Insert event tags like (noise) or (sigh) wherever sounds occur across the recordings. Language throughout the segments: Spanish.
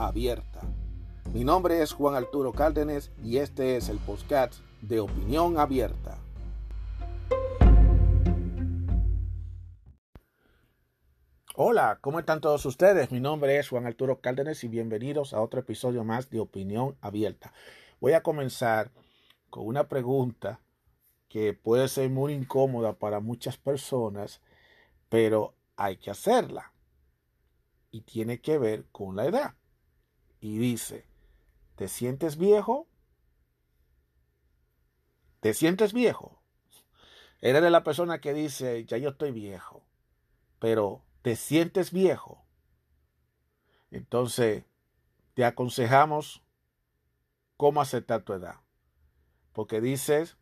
abierta. Mi nombre es Juan Arturo Cárdenas y este es el podcast de Opinión Abierta. Hola, ¿cómo están todos ustedes? Mi nombre es Juan Arturo Cárdenas y bienvenidos a otro episodio más de Opinión Abierta. Voy a comenzar con una pregunta que puede ser muy incómoda para muchas personas, pero hay que hacerla. Y tiene que ver con la edad. Y dice, ¿te sientes viejo? ¿Te sientes viejo? Eres de la persona que dice, ya yo estoy viejo, pero ¿te sientes viejo? Entonces, te aconsejamos cómo aceptar tu edad. Porque dices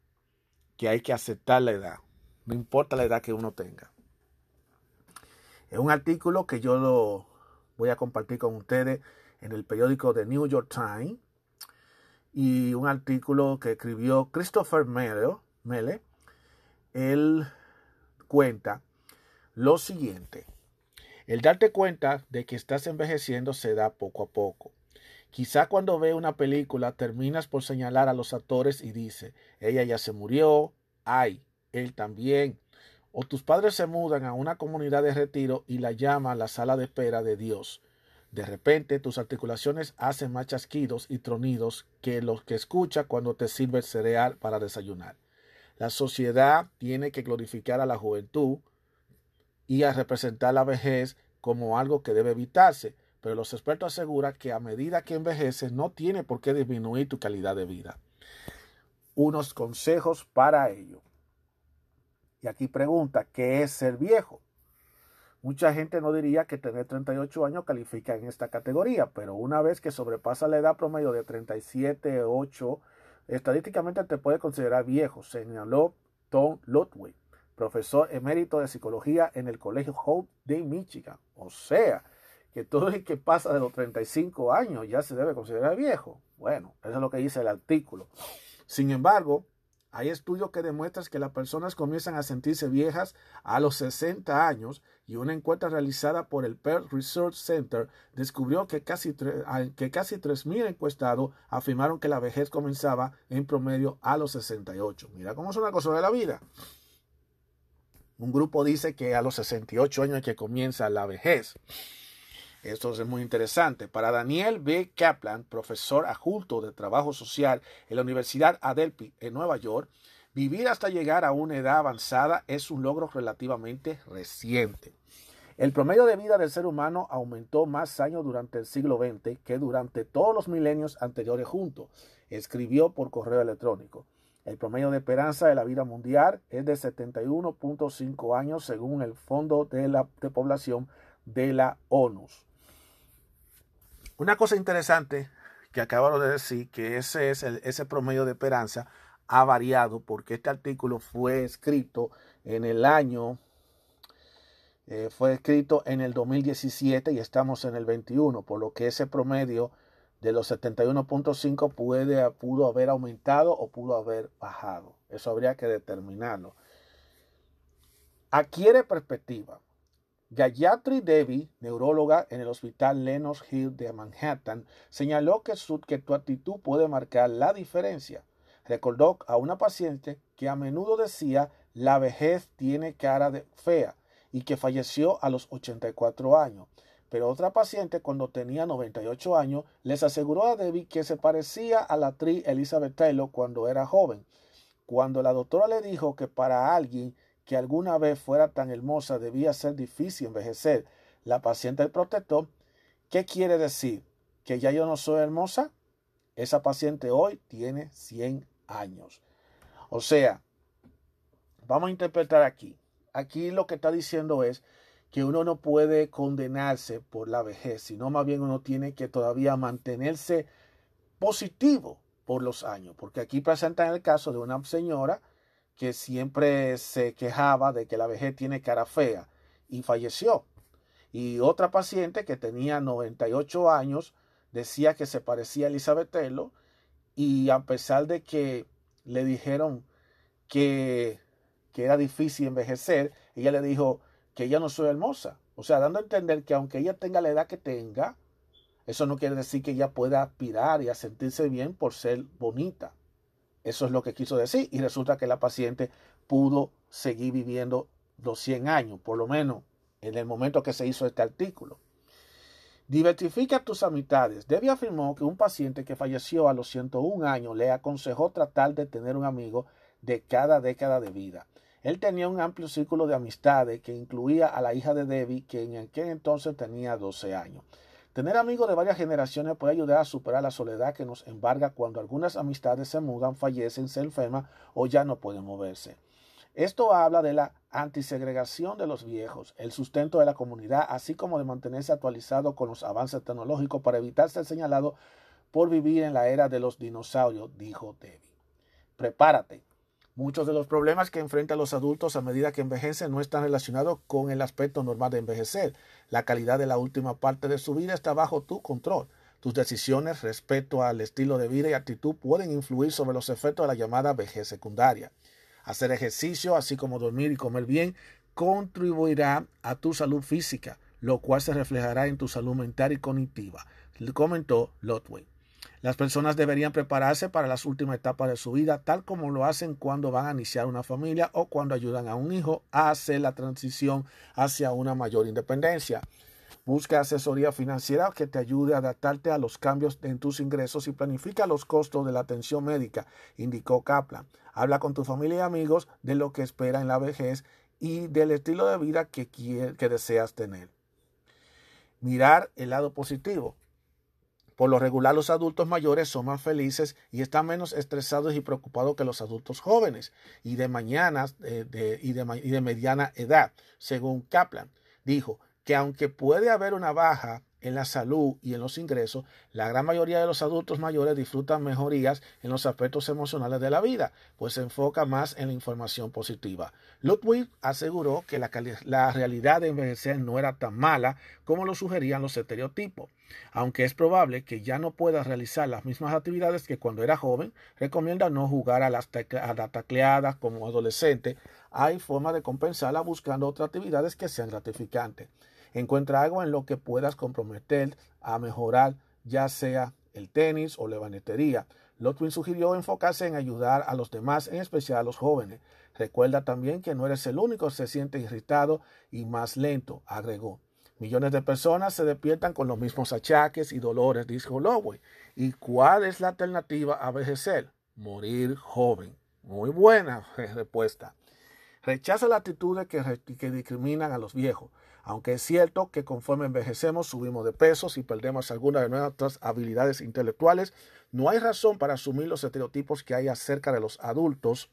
que hay que aceptar la edad, no importa la edad que uno tenga. Es un artículo que yo lo voy a compartir con ustedes en el periódico The New York Times y un artículo que escribió Christopher Mele. Él cuenta lo siguiente. El darte cuenta de que estás envejeciendo se da poco a poco. Quizá cuando ve una película terminas por señalar a los actores y dice, ella ya se murió, ay, él también. O tus padres se mudan a una comunidad de retiro y la llaman la sala de espera de Dios. De repente tus articulaciones hacen más chasquidos y tronidos que los que escucha cuando te sirve el cereal para desayunar. La sociedad tiene que glorificar a la juventud y a representar la vejez como algo que debe evitarse, pero los expertos aseguran que a medida que envejeces no tiene por qué disminuir tu calidad de vida. Unos consejos para ello. Y aquí pregunta, ¿qué es ser viejo? Mucha gente no diría que tener 38 años califica en esta categoría, pero una vez que sobrepasa la edad promedio de 37, 8, estadísticamente te puede considerar viejo, señaló Tom Ludwig, profesor emérito de psicología en el Colegio Hope de Michigan. O sea, que todo el que pasa de los 35 años ya se debe considerar viejo. Bueno, eso es lo que dice el artículo. Sin embargo, hay estudios que demuestran que las personas comienzan a sentirse viejas a los 60 años y una encuesta realizada por el Pearl Research Center descubrió que casi, que casi 3.000 encuestados afirmaron que la vejez comenzaba en promedio a los 68. Mira cómo es una cosa de la vida. Un grupo dice que a los 68 años que comienza la vejez. Esto es muy interesante. Para Daniel B. Kaplan, profesor adjunto de trabajo social en la Universidad Adelphi en Nueva York, vivir hasta llegar a una edad avanzada es un logro relativamente reciente. El promedio de vida del ser humano aumentó más años durante el siglo XX que durante todos los milenios anteriores juntos, escribió por correo electrónico. El promedio de esperanza de la vida mundial es de 71.5 años según el Fondo de, la, de Población de la ONU. Una cosa interesante que acabo de decir, que ese, es ese promedio de esperanza ha variado porque este artículo fue escrito en el año, eh, fue escrito en el 2017 y estamos en el 21, por lo que ese promedio de los 71.5 puede, pudo haber aumentado o pudo haber bajado. Eso habría que determinarlo. Adquiere perspectiva. Gayatri Devi, neuróloga en el Hospital Lenox Hill de Manhattan, señaló que, su, tu actitud puede marcar la diferencia. Recordó a una paciente que a menudo decía la vejez tiene cara de fea y que falleció a los 84 años. Pero otra paciente cuando tenía 98 años les aseguró a Debbie que se parecía a la actriz Elizabeth Taylor cuando era joven. Cuando la doctora le dijo que para alguien que alguna vez fuera tan hermosa debía ser difícil envejecer. La paciente protestó. ¿Qué quiere decir? ¿Que ya yo no soy hermosa? Esa paciente hoy tiene 100 años. O sea, vamos a interpretar aquí. Aquí lo que está diciendo es que uno no puede condenarse por la vejez, sino más bien uno tiene que todavía mantenerse positivo por los años, porque aquí presentan el caso de una señora que siempre se quejaba de que la vejez tiene cara fea y falleció. Y otra paciente que tenía 98 años decía que se parecía a Elizabeth Taylor y a pesar de que le dijeron que, que era difícil envejecer, ella le dijo que ella no soy hermosa. O sea, dando a entender que aunque ella tenga la edad que tenga, eso no quiere decir que ella pueda aspirar y a sentirse bien por ser bonita. Eso es lo que quiso decir. Y resulta que la paciente pudo seguir viviendo los 100 años, por lo menos en el momento que se hizo este artículo. Diversifica tus amistades. Debbie afirmó que un paciente que falleció a los 101 años le aconsejó tratar de tener un amigo de cada década de vida. Él tenía un amplio círculo de amistades que incluía a la hija de Debbie, que en aquel entonces tenía 12 años. Tener amigos de varias generaciones puede ayudar a superar la soledad que nos embarga cuando algunas amistades se mudan, fallecen, se enferman o ya no pueden moverse. Esto habla de la antisegregación de los viejos, el sustento de la comunidad, así como de mantenerse actualizado con los avances tecnológicos para evitar ser señalado por vivir en la era de los dinosaurios, dijo Debbie. Prepárate. Muchos de los problemas que enfrentan los adultos a medida que envejecen no están relacionados con el aspecto normal de envejecer. La calidad de la última parte de su vida está bajo tu control. Tus decisiones respecto al estilo de vida y actitud pueden influir sobre los efectos de la llamada vejez secundaria. Hacer ejercicio, así como dormir y comer bien, contribuirá a tu salud física, lo cual se reflejará en tu salud mental y cognitiva, comentó Lotway. Las personas deberían prepararse para las últimas etapas de su vida, tal como lo hacen cuando van a iniciar una familia o cuando ayudan a un hijo a hacer la transición hacia una mayor independencia. Busca asesoría financiera que te ayude a adaptarte a los cambios en tus ingresos y planifica los costos de la atención médica, indicó Kaplan. Habla con tu familia y amigos de lo que espera en la vejez y del estilo de vida que, que deseas tener. Mirar el lado positivo. Por lo regular los adultos mayores son más felices y están menos estresados y preocupados que los adultos jóvenes y de mañanas eh, y, de, y de mediana edad, según Kaplan. Dijo, que aunque puede haber una baja en la salud y en los ingresos, la gran mayoría de los adultos mayores disfrutan mejorías en los aspectos emocionales de la vida, pues se enfoca más en la información positiva. Ludwig aseguró que la, la, realidad de envejecer no era tan mala como lo sugerían los estereotipos. Aunque es probable que ya no pueda realizar las mismas actividades que cuando era joven, recomienda no jugar a las, tacleadas como adolescente. Hay forma de compensarla buscando otras actividades que sean gratificantes. Encuentra algo en lo que puedas comprometer a mejorar, ya sea el tenis o la banetería. Lotwin sugirió enfocarse en ayudar a los demás, en especial a los jóvenes. Recuerda también que no eres el único que se siente irritado y más lento, agregó. Millones de personas se despiertan con los mismos achaques y dolores, dijo Lowey. ¿Y cuál es la alternativa a envejecer? Morir joven. Muy buena (laughs) respuesta. Rechaza la actitud que, que discriminan a los viejos. Aunque es cierto que conforme envejecemos subimos de pesos y perdemos algunas de nuestras habilidades intelectuales, no hay razón para asumir los estereotipos que hay acerca de los adultos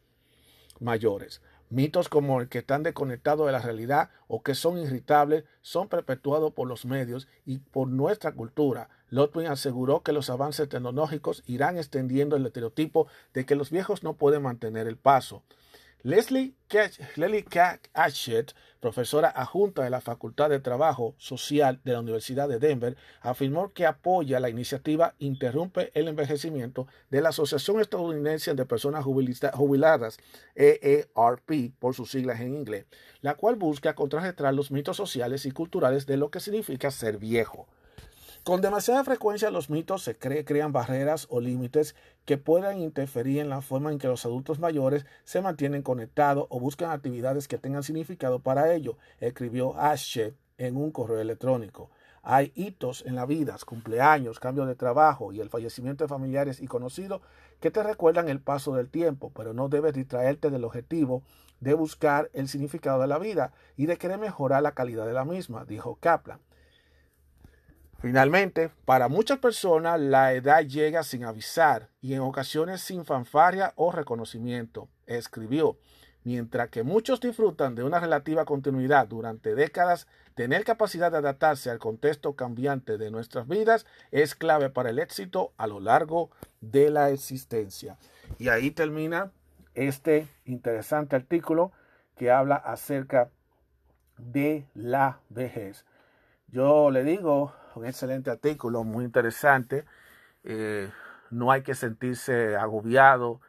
mayores. Mitos como el que están desconectados de la realidad o que son irritables son perpetuados por los medios y por nuestra cultura. Lotwin aseguró que los avances tecnológicos irán extendiendo el estereotipo de que los viejos no pueden mantener el paso. Leslie Catchett, profesora adjunta de la Facultad de Trabajo Social de la Universidad de Denver, afirmó que apoya la iniciativa Interrumpe el Envejecimiento de la Asociación Estadounidense de Personas Jubiladas, EERP por sus siglas en inglés, la cual busca contrarrestar los mitos sociales y culturales de lo que significa ser viejo. Con demasiada frecuencia los mitos se crean barreras o límites que puedan interferir en la forma en que los adultos mayores se mantienen conectados o buscan actividades que tengan significado para ello, escribió Ashe en un correo electrónico. Hay hitos en la vida, cumpleaños, cambio de trabajo y el fallecimiento de familiares y conocidos que te recuerdan el paso del tiempo, pero no debes distraerte del objetivo de buscar el significado de la vida y de querer mejorar la calidad de la misma, dijo Kaplan. Finalmente, para muchas personas la edad llega sin avisar y en ocasiones sin fanfarria o reconocimiento, escribió. Mientras que muchos disfrutan de una relativa continuidad durante décadas, tener capacidad de adaptarse al contexto cambiante de nuestras vidas es clave para el éxito a lo largo de la existencia. Y ahí termina este interesante artículo que habla acerca de la vejez. Yo le digo, un excelente artículo, muy interesante. Eh, no hay que sentirse agobiado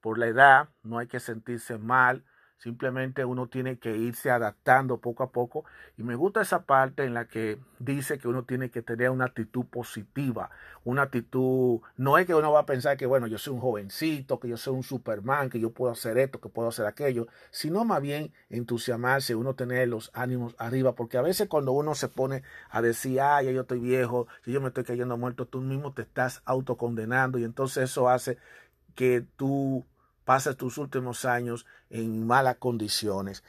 por la edad, no hay que sentirse mal, Simplemente uno tiene que irse adaptando poco a poco. Y me gusta esa parte en la que dice que uno tiene que tener una actitud positiva. Una actitud, no es que uno va a pensar que, bueno, yo soy un jovencito, que yo soy un Superman, que yo puedo hacer esto, que puedo hacer aquello, sino más bien entusiasmarse, uno tener los ánimos arriba. Porque a veces cuando uno se pone a decir, ay, ya yo estoy viejo, yo me estoy cayendo muerto, tú mismo te estás autocondenando y entonces eso hace que tú pasas tus últimos años en malas condiciones.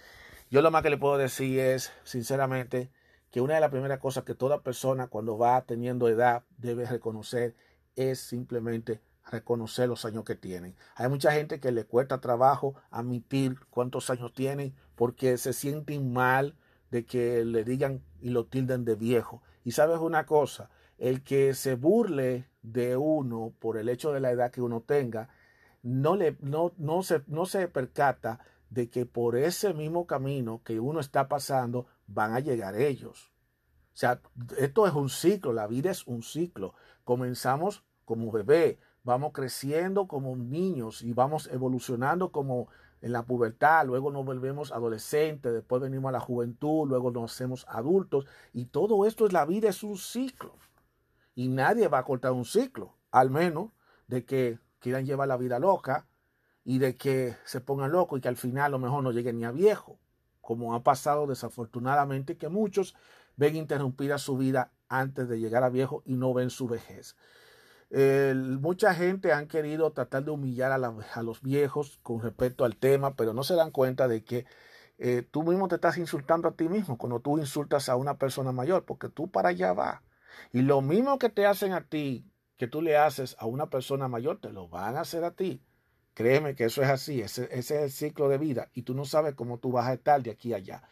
Yo lo más que le puedo decir es, sinceramente, que una de las primeras cosas que toda persona cuando va teniendo edad debe reconocer es simplemente reconocer los años que tienen. Hay mucha gente que le cuesta trabajo admitir cuántos años tienen porque se sienten mal de que le digan y lo tilden de viejo. Y sabes una cosa, el que se burle de uno por el hecho de la edad que uno tenga, no, le, no, no, se, no se percata de que por ese mismo camino que uno está pasando van a llegar ellos. O sea, esto es un ciclo, la vida es un ciclo. Comenzamos como bebé, vamos creciendo como niños y vamos evolucionando como en la pubertad, luego nos volvemos adolescentes, después venimos a la juventud, luego nos hacemos adultos y todo esto es la vida, es un ciclo. Y nadie va a cortar un ciclo, al menos de que quieran llevar la vida loca y de que se pongan locos y que al final a lo mejor no lleguen ni a viejo, como ha pasado desafortunadamente que muchos ven interrumpida su vida antes de llegar a viejo y no ven su vejez. mucha gente han querido tratar de humillar a, los viejos con respecto al tema, pero no se dan cuenta de que eh, tú mismo te estás insultando a ti mismo cuando tú insultas a una persona mayor, porque tú para allá vas. Y lo mismo que te hacen a ti que tú le haces a una persona mayor, te lo van a hacer a ti. Créeme que eso es así, ese, es el ciclo de vida y tú no sabes cómo tú vas a estar de aquí a allá.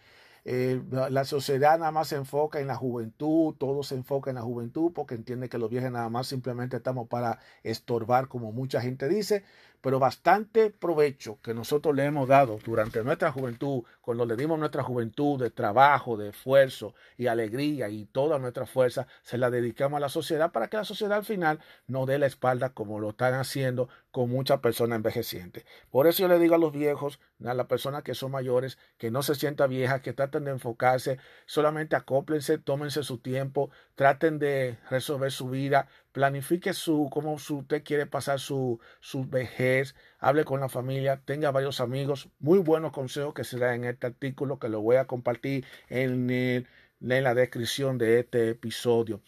Eh, la sociedad nada más se enfoca en la juventud, todo se enfoca en la juventud porque entiende que los viejos nada más simplemente estamos para estorbar, como mucha gente dice, pero bastante provecho que nosotros le hemos dado durante nuestra juventud, cuando le dimos nuestra juventud de trabajo, de esfuerzo y alegría y toda nuestra fuerza, se la dedicamos a la sociedad para que la sociedad al final no dé la espalda como lo están haciendo con muchas personas envejecientes. Por eso yo le digo a los viejos, a las personas que son mayores, que no se sientan viejas, que traten de enfocarse, solamente acóplense, tómense su tiempo, traten de resolver su vida, planifique su, cómo usted quiere pasar su, su vejez, hable con la familia, tenga varios amigos, muy buenos consejos que se dan en este artículo que lo voy a compartir en, en la descripción de este episodio.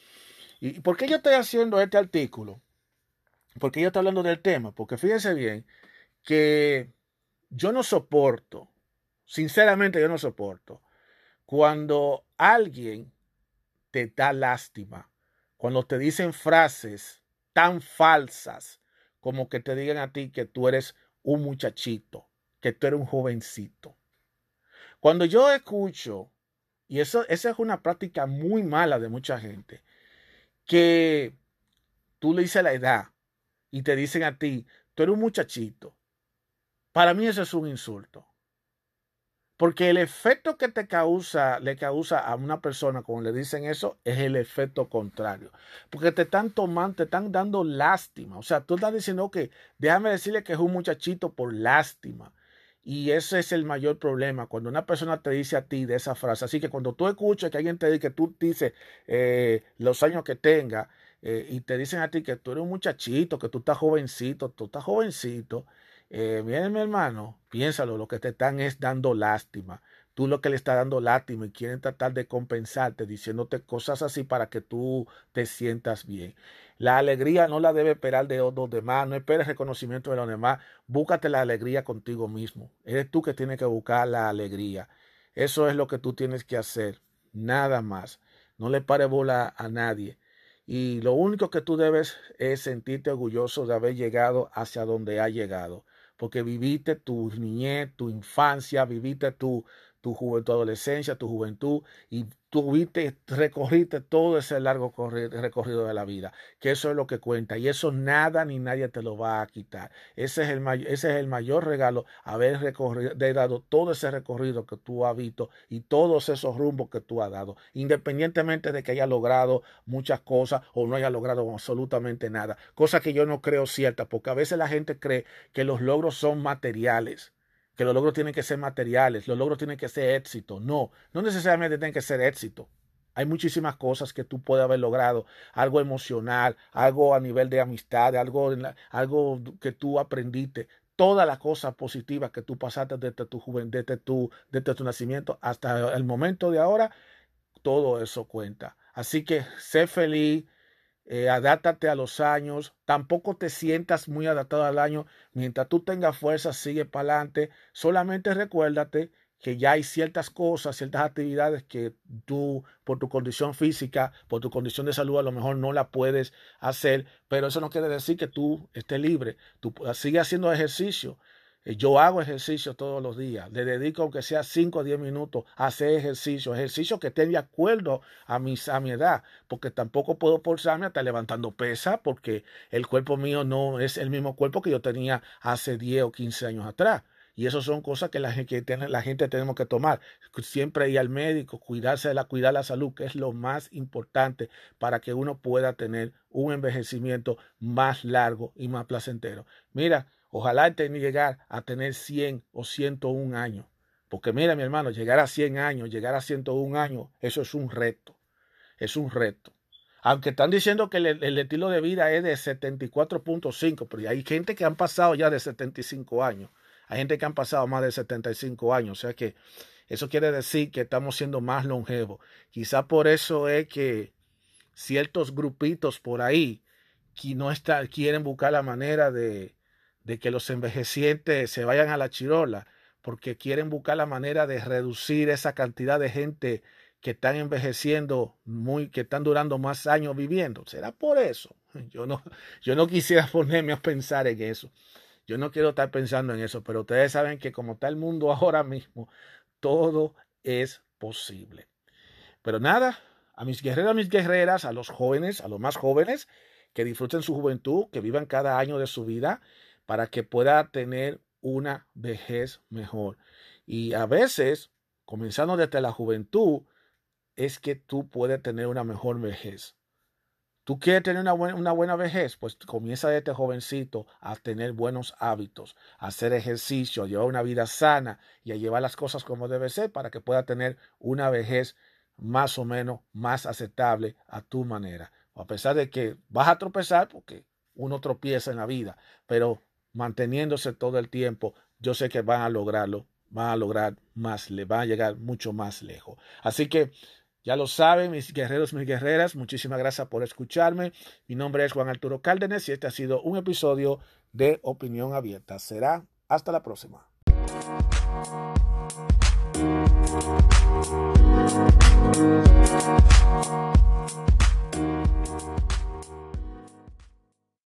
¿Y por qué yo estoy haciendo este artículo? Porque yo estoy hablando del tema, porque fíjense bien que yo no soporto, sinceramente yo no soporto, cuando alguien te da lástima, cuando te dicen frases tan falsas como que te digan a ti que tú eres un muchachito, que tú eres un jovencito. Cuando yo escucho, y eso, esa es una práctica muy mala de mucha gente, que tú le dices la edad y te dicen a ti, tú eres un muchachito. Para mí eso es un insulto. Porque el efecto que te causa, le causa a una persona cuando le dicen eso, es el efecto contrario. Porque te están tomando, te están dando lástima. O sea, tú estás diciendo que déjame decirle que es un muchachito por lástima. Y ese es el mayor problema, cuando una persona te dice a ti de esa frase. Así que cuando tú escuchas que alguien te dice que tú dices eh, los años que tenga eh, y te dicen a ti que tú eres un muchachito, que tú estás jovencito, tú estás jovencito, eh, mi hermano, piénsalo, lo que te están es dando lástima. Tú lo que le estás dando lástima y quieren tratar de compensarte diciéndote cosas así para que tú te sientas bien. La alegría no la debe esperar de los demás, no esperes reconocimiento de los demás. Búscate la alegría contigo mismo. Eres tú que tienes que buscar la alegría. Eso es lo que tú tienes que hacer. Nada más. No le pare bola a nadie. Y lo único que tú debes es sentirte orgulloso de haber llegado hacia donde ha llegado porque viviste tu niñez, tu infancia, viviste tu, tu juventud, adolescencia, tu juventud, y tuviste, recorriste todo ese largo recorrido de la vida, que eso es lo que cuenta, y eso nada ni nadie te lo va a quitar. Ese es el, ese es el mayor regalo, haber recorrido, dado todo ese recorrido que tú has visto y todos esos rumbos que tú has dado, independientemente de que haya logrado muchas cosas o no haya logrado absolutamente nada, cosa que yo no creo cierta, porque a veces la gente cree que los logros son materiales que los logros tienen que ser materiales, los logros tienen que ser éxito. No, no necesariamente tienen que ser éxito. Hay muchísimas cosas que tú puedes haber logrado, algo emocional, algo a nivel de amistad, algo, algo que tú aprendiste, todas las cosas positivas que tú pasaste desde tu juventud, desde tu, desde tu nacimiento hasta el momento de ahora, todo eso cuenta. Así que sé feliz, eh, adáptate a los años, tampoco te sientas muy adaptado al año, mientras tú tengas fuerza, sigue para adelante, solamente recuérdate que ya hay ciertas cosas, ciertas actividades que tú, por tu condición física, por tu condición de salud, a lo mejor no la puedes hacer, pero eso no quiere decir que tú estés libre. Tú sigue haciendo ejercicio, yo hago ejercicio todos los días, le dedico aunque sea 5 o 10 minutos a hacer ejercicio, ejercicio que esté de acuerdo a mi, a mi edad, porque tampoco puedo forzarme a estar levantando pesa, porque el cuerpo mío no es el mismo cuerpo que yo tenía hace 10 o 15 años atrás. Y eso son cosas que la, que la gente tenemos que tomar. Siempre ir al médico, cuidarse de la, cuidar la salud, que es lo más importante para que uno pueda tener un envejecimiento más largo y más placentero. Mira, Ojalá llegar a tener 100 o 101 años. Porque mira, mi hermano, llegar a 100 años, llegar a 101 años, eso es un reto. Es un reto. Aunque están diciendo que el, estilo de vida es de 74.5, pero hay gente que han pasado ya de 75 años. Hay gente que han pasado más de 75 años. O sea que eso quiere decir que estamos siendo más longevos. Quizá por eso es que ciertos grupitos por ahí que no está, quieren buscar la manera de, de que los envejecientes se vayan a la chirola, porque quieren buscar la manera de reducir esa cantidad de gente que están envejeciendo muy, que están durando más años viviendo. ¿Será por eso? (laughs) Yo no, yo no quisiera (laughs) ponerme a pensar en eso. Yo no quiero estar pensando en eso, pero ustedes saben que como está el mundo (laughs) ahora mismo, todo es posible. Pero nada, a mis guerreros, a mis guerreras, a los jóvenes, a los más jóvenes, que disfruten su juventud, que vivan cada año de su vida para que pueda tener una vejez mejor. Y a veces, comenzando desde la juventud, es que tú puedes tener una mejor vejez. ¿Tú quieres tener una buena, una buena vejez? Pues comienza desde jovencito a tener buenos hábitos, a hacer ejercicio, a llevar una vida sana y a llevar las cosas como debe ser para que pueda tener una vejez más o menos más aceptable a tu manera. A pesar de que vas a tropezar porque uno tropieza en la vida, pero manteniéndose todo el tiempo, yo sé que van a lograrlo, van a lograr más, le van a llegar mucho más lejos. Así que ya lo saben, mis guerreros, mis guerreras, muchísimas gracias por escucharme. Mi nombre es Juan Arturo Cárdenas y este ha sido un episodio de Opinión Abierta. Será hasta la próxima.